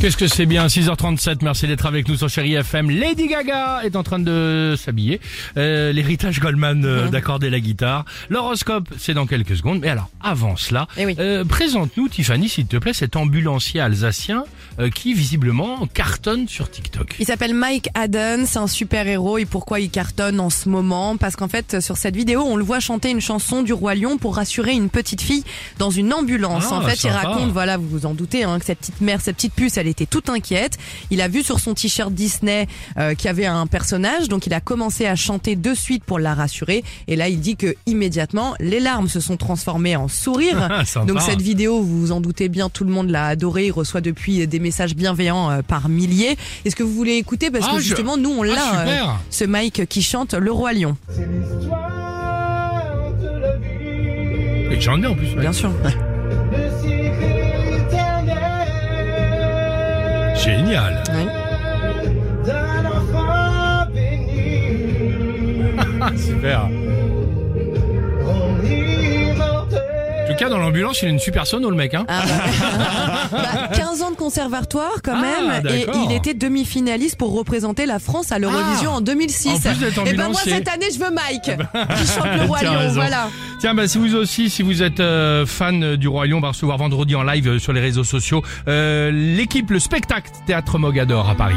Qu'est-ce que c'est bien, 6h37, merci d'être avec nous sur Chéri FM. Lady Gaga est en train de s'habiller. Euh, L'héritage Goldman euh, d'accorder la guitare. L'horoscope, c'est dans quelques secondes. Mais alors, avant cela, Eh oui. euh, présente-nous, Tiffany, s'il te plaît, cet ambulancier alsacien qui, visiblement, cartonne sur TikTok. Il s'appelle Mike Haddon, c'est un super héros et pourquoi il cartonne en ce moment? Parce qu'en fait sur cette vidéo on le voit chanter une chanson du roi lion pour rassurer une petite fille dans une ambulance. Ah, en fait sympa. il raconte, voilà vous vous en doutez, hein, que cette petite mère, cette petite puce elle était toute inquiète. Il a vu sur son t-shirt Disney euh, qu'il y avait un personnage donc il a commencé à chanter de suite pour la rassurer et là il dit que immédiatement les larmes se sont transformées en sourires. Donc cette vidéo vous vous en doutez bien tout le monde l'a adoré, il reçoit depuis des messages bienveillants euh, par milliers. Est-ce que vous voulez écouter? Parce Ah, que je- justement nous on Ah, l'a euh, ce Mike qui chante Le Roi Lion. Et j'en ai en plus. Bien sûr. Génial. Oui. Super. Cas, dans l'ambulance, il a une super sono, le mec. Hein. Ah, bah, bah, 15 ans de conservatoire quand Ah, même et il était demi-finaliste pour représenter la France à l'Eurovision Ah. en 2006. En plus d'être et ben moi cette année je veux Mike qui chante Le Roi Tiens, Lion, voilà. Tiens, bah, si vous aussi, si vous êtes euh, fan du Roi Lion, on va recevoir vendredi en live euh, sur les réseaux sociaux euh, l'équipe, le spectacle Théâtre Mogador à Paris.